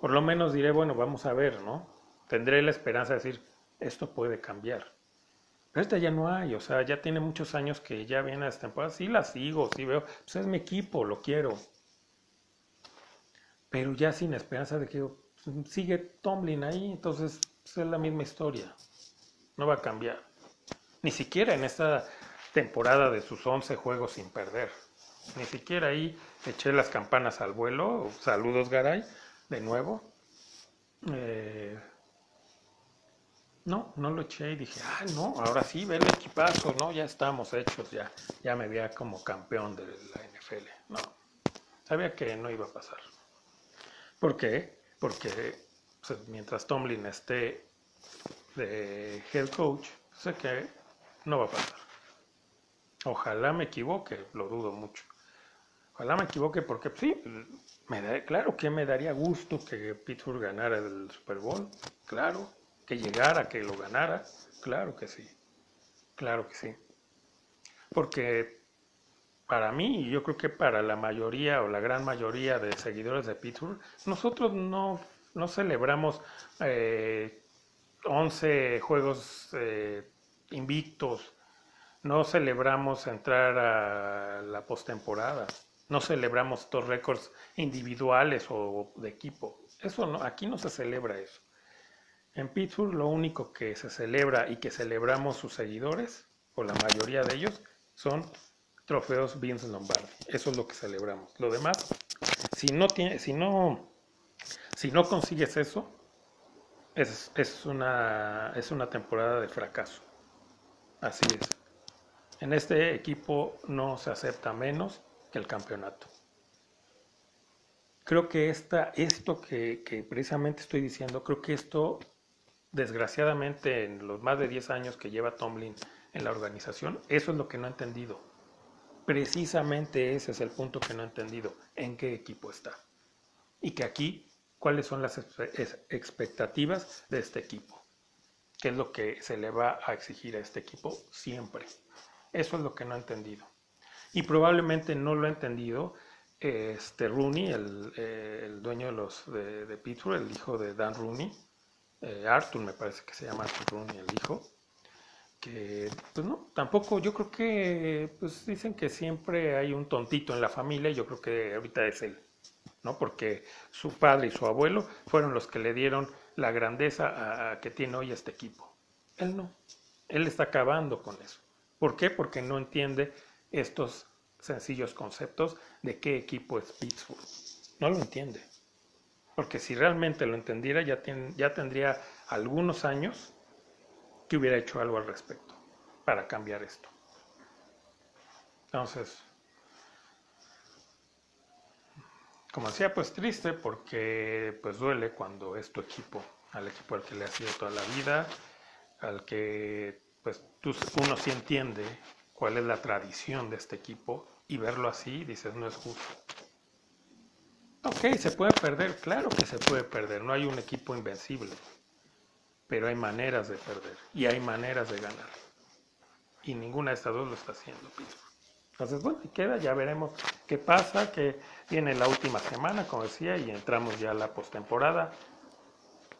Por lo menos diré, bueno, vamos a ver, ¿no? Tendré la esperanza de decir, esto puede cambiar. Pero esta ya no hay, o sea, ya tiene muchos años que ya viene a esta temporada. Sí la sigo, sí veo, pues es mi equipo, lo quiero. Pero ya sin esperanza de que sigue Tomlin ahí, entonces pues, es la misma historia. No va a cambiar. Ni siquiera en esta temporada de sus 11 juegos sin perder. Ni siquiera ahí eché las campanas al vuelo. Saludos, Garay, de nuevo. Eh, no, no lo eché y dije, ah, no, ahora sí, ve el equipazo, no, ya estamos hechos, ya, ya me veía como campeón de la NFL. No, sabía que no iba a pasar. ¿Por qué? Porque pues, mientras Tomlin esté de head coach, sé que no va a pasar. Ojalá me equivoque, lo dudo mucho. Ojalá me equivoque porque sí, me da, claro que me daría gusto que Pittsburgh ganara el Super Bowl, claro, que llegara, que lo ganara, claro que sí, claro que sí. Porque para mí, y yo creo que para la mayoría o la gran mayoría de seguidores de Pittsburgh, nosotros no, no celebramos eh, 11 juegos eh, invictos. No celebramos entrar a la postemporada. No celebramos estos récords individuales o de equipo. Eso aquí no se celebra eso. En Pittsburgh lo único que se celebra y que celebramos sus seguidores, o la mayoría de ellos, son trofeos Vince Lombardi. Eso es lo que celebramos. Lo demás, si no, si no, si no consigues eso, es, es, una, es una temporada de fracaso. Así es. En este equipo no se acepta menos que el campeonato. Creo que esta, esto que, que precisamente estoy diciendo, creo que esto, desgraciadamente, en los más de 10 años que lleva Tomlin en la organización, eso es lo que no he entendido. Precisamente ese es el punto que no he entendido, en qué equipo está. Y que aquí cuáles son las expectativas de este equipo, qué es lo que se le va a exigir a este equipo siempre. Eso es lo que no he entendido. Y probablemente no lo ha entendido este Rooney, el, eh, dueño de los de, de, Pittsburgh, el hijo de Dan Rooney, eh, Arthur me parece que se llama Arthur Rooney, el hijo, que pues no, tampoco, yo creo que pues dicen que siempre hay un tontito en la familia, yo creo que ahorita es él. ¿No? Porque su padre y su abuelo fueron los que le dieron la grandeza que tiene hoy este equipo. Él no. Él está acabando con eso. ¿Por qué? Porque no entiende estos sencillos conceptos de qué equipo es Pittsburgh. No lo entiende. Porque si realmente lo entendiera, ya, ya tendría algunos años que hubiera hecho algo al respecto para cambiar esto. Entonces, como decía, pues triste porque pues duele cuando es tu equipo, al equipo al que le has sido toda la vida, al que pues uno sí entiende cuál es la tradición de este equipo y verlo así dices no es justo. Ok, se puede perder, claro que se puede perder, no hay un equipo invencible, pero hay maneras de perder y hay maneras de ganar. Y ninguna de estas dos lo está haciendo Pittsburgh. Entonces, bueno, y queda, ya veremos qué pasa, que viene la última semana, como decía, y entramos ya a la postemporada.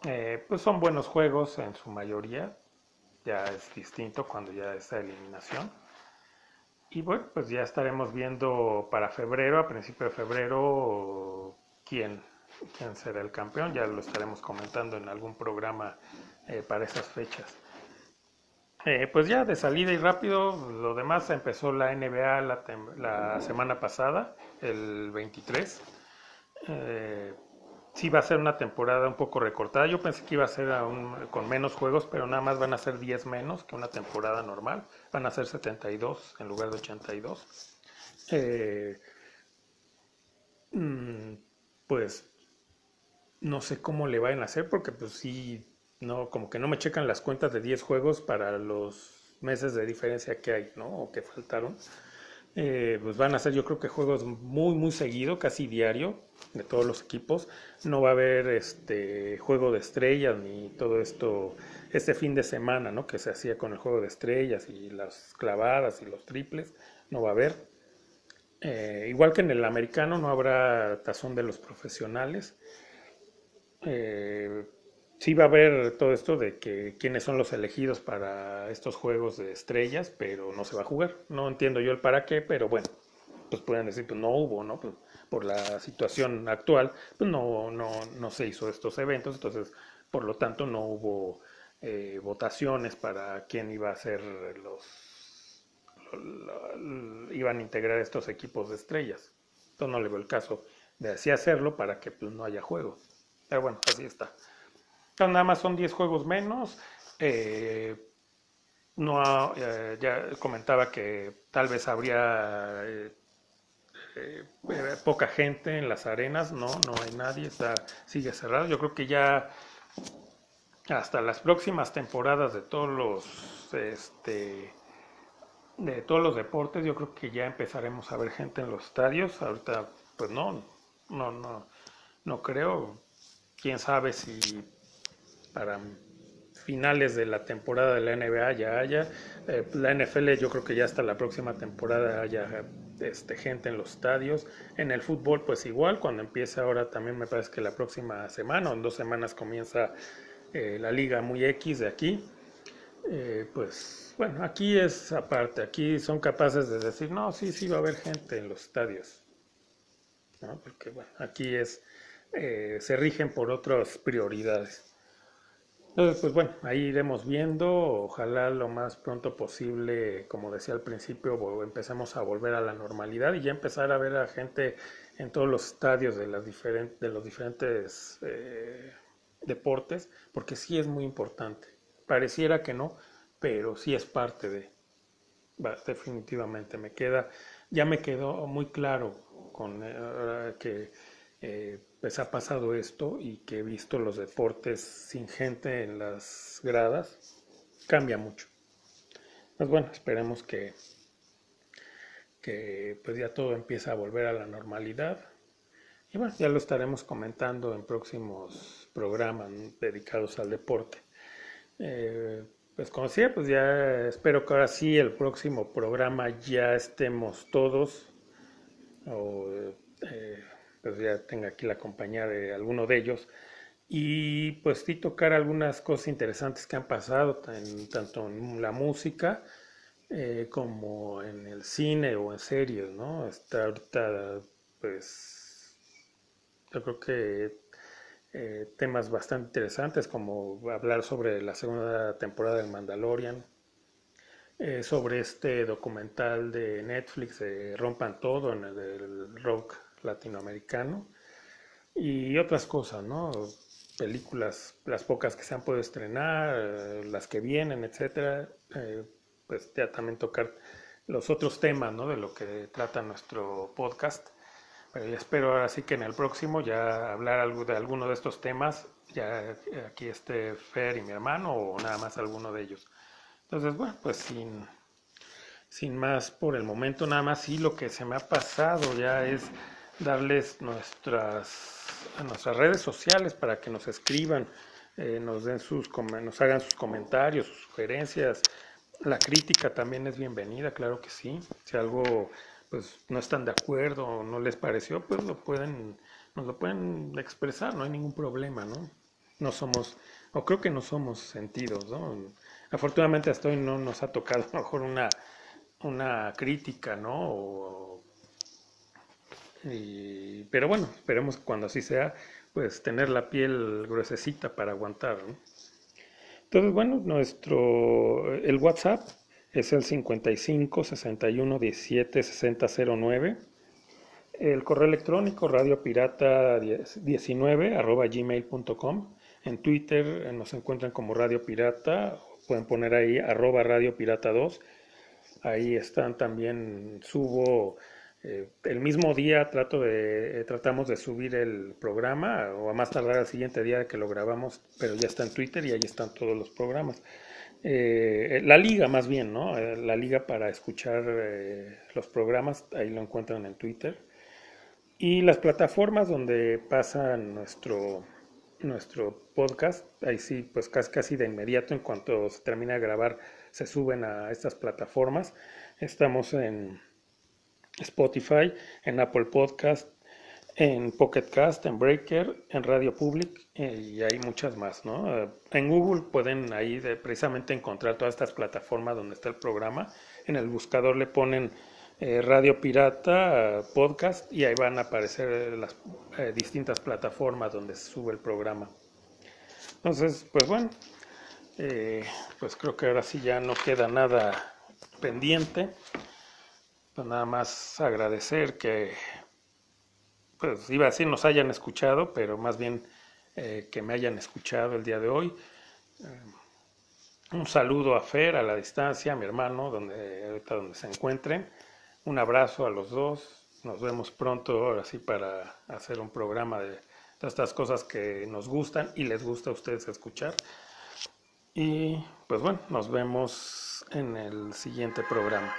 Eh, pues son buenos juegos en su mayoría, ya es distinto cuando ya está eliminación. Y bueno, pues ya estaremos viendo para febrero, a principio de febrero, quién, quién será el campeón, ya lo estaremos comentando en algún programa eh, para esas fechas. Eh, pues ya de salida y rápido, lo demás empezó la NBA la, semana pasada, el 23. Eh, sí va a ser una temporada un poco recortada. Yo pensé que iba a ser con menos juegos, pero nada más van a ser 10 menos que una temporada normal. Van a ser 72 en lugar de 82. Eh, mm, pues no sé cómo le van a hacer porque pues sí no, como que no me checan las cuentas de 10 juegos para los meses de diferencia que hay, ¿no? O que faltaron. Eh, pues van a ser yo creo que juegos muy muy seguido, casi diario de todos los equipos. No va a haber este juego de estrellas ni todo esto este fin de semana, ¿no? Que se hacía con el juego de estrellas y las clavadas y los triples, no va a haber. Eh, igual que en el americano no habrá tazón de los profesionales. Eh, sí va a haber todo esto de que quiénes son los elegidos para estos juegos de estrellas, pero no se va a jugar. No entiendo yo el para qué, pero bueno, pues pueden decir, pues no hubo, ¿no? Pues por la situación actual, pues no, no, no se hizo estos eventos, entonces, por lo tanto, no hubo eh, votaciones para quién iba a ser los, iban a integrar estos equipos de estrellas. Entonces no le veo el caso de así hacerlo para que pues, no haya juego. Pero bueno, así está. Nada más son 10 juegos menos. Eh, no, eh, ya comentaba que tal vez habría poca gente en las arenas, no, no hay nadie, está, sigue cerrado. Yo creo que ya hasta las próximas temporadas de todos los este de todos los deportes yo creo que ya empezaremos a ver gente en los estadios ahorita pues no no no no creo quién sabe si para finales de la temporada de la NBA ya haya eh, la NFL yo creo que ya hasta la próxima temporada haya este, gente en los estadios en el fútbol pues igual cuando empiece ahora también me parece que la próxima semana o en dos semanas comienza eh, la liga muy X de aquí, eh, pues bueno, aquí es aparte, aquí son capaces de decir, no, sí, sí va a haber gente en los estadios, ¿no? porque bueno, aquí es, se rigen por otras prioridades. Entonces, pues bueno, ahí iremos viendo, ojalá lo más pronto posible, como decía al principio, empecemos a volver a la normalidad y ya empezar a ver a gente en todos los estadios de, las los diferentes deportes, porque sí es muy importante. Pareciera que no, pero sí es parte de, definitivamente, me queda, ya me quedó muy claro con eh, que eh, pues ha pasado esto y que he visto los deportes sin gente en las gradas, cambia mucho. Pues bueno, esperemos que, que pues ya todo empieza a volver a la normalidad y bueno, ya lo estaremos comentando en próximos programas dedicados al deporte. Eh, pues como decía, pues ya espero que ahora sí el próximo programa ya estemos todos o eh, pues ya tenga aquí la compañía de alguno de ellos y pues sí tocar algunas cosas interesantes que han pasado tanto en la música eh, como en el cine o en series, ¿no? Está ahorita pues yo creo que eh, temas bastante interesantes como hablar sobre la segunda temporada del Mandalorian, eh, sobre este documental de Netflix, Rompan Todo, en el rock latinoamericano, y otras cosas, ¿no? Películas, las pocas que se han podido estrenar, eh, las que vienen, etcétera, pues ya también tocar los otros temas, ¿no? De lo que trata nuestro podcast. Pero espero ahora sí que en el próximo ya hablar algo de alguno de estos temas, ya aquí esté Fer y mi hermano o nada más alguno de ellos. Entonces, bueno, pues sin, sin más por el momento, nada más sí lo que se me ha pasado ya es darles nuestras, nuestras redes sociales para que nos escriban, eh, nos den sus nos hagan sus comentarios, sus sugerencias. La crítica también es bienvenida, claro que sí. Si algo pues no están de acuerdo o no les pareció, pues lo pueden, nos lo pueden expresar, no hay ningún problema, ¿no? No somos, o creo que no somos sentidos, ¿no? Afortunadamente hasta hoy no nos ha tocado a lo mejor una, una crítica, ¿no? Pero bueno, esperemos que cuando así sea, pues tener la piel gruesecita para aguantar. Entonces, bueno, nuestro, el WhatsApp es el 55 61 17 60 09. El correo electrónico radiopirata19 arroba gmail.com. En Twitter eh, nos encuentran como Radio Pirata, pueden poner ahí arroba Radio Pirata 2. Ahí están también, subo eh, el mismo día eh, tratamos de subir el programa o a más tardar al siguiente día que lo grabamos, pero ya está en Twitter y ahí están todos los programas. Eh, la liga más bien, ¿no? la liga para escuchar los programas, ahí lo encuentran en Twitter. Y las plataformas donde pasa nuestro, nuestro podcast, ahí sí, pues casi, casi de inmediato, en cuanto se termina de grabar, se suben a estas plataformas. Estamos en Spotify, en Apple Podcast, en Pocket Cast, en Breaker, en Radio Public eh, y hay muchas más, ¿no? Eh, en Google pueden ahí precisamente encontrar todas estas plataformas donde está el programa. En el buscador le ponen eh, Radio Pirata, podcast y ahí van a aparecer las distintas plataformas donde se sube el programa. Entonces, pues bueno, pues creo que ahora sí ya no queda nada pendiente. Pues nada más agradecer que, pues iba a decir nos hayan escuchado, pero más bien eh, que me hayan escuchado el día de hoy. Eh, un saludo a Fer a la distancia, a mi hermano, donde, ahorita donde se encuentren. Un abrazo a los dos. Nos vemos pronto, ahora sí, para hacer un programa de todas estas cosas que nos gustan y les gusta a ustedes escuchar. Y pues bueno, nos vemos en el siguiente programa.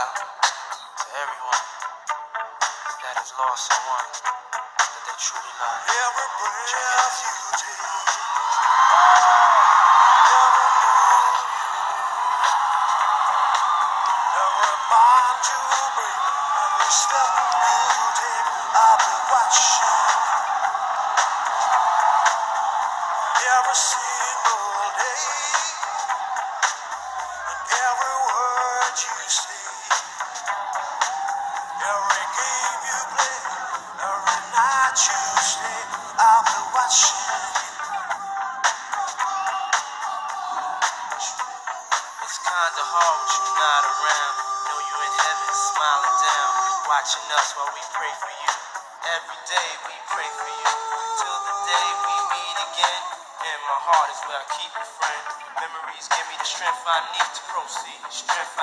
Out to everyone that has lost someone that they truly love. Every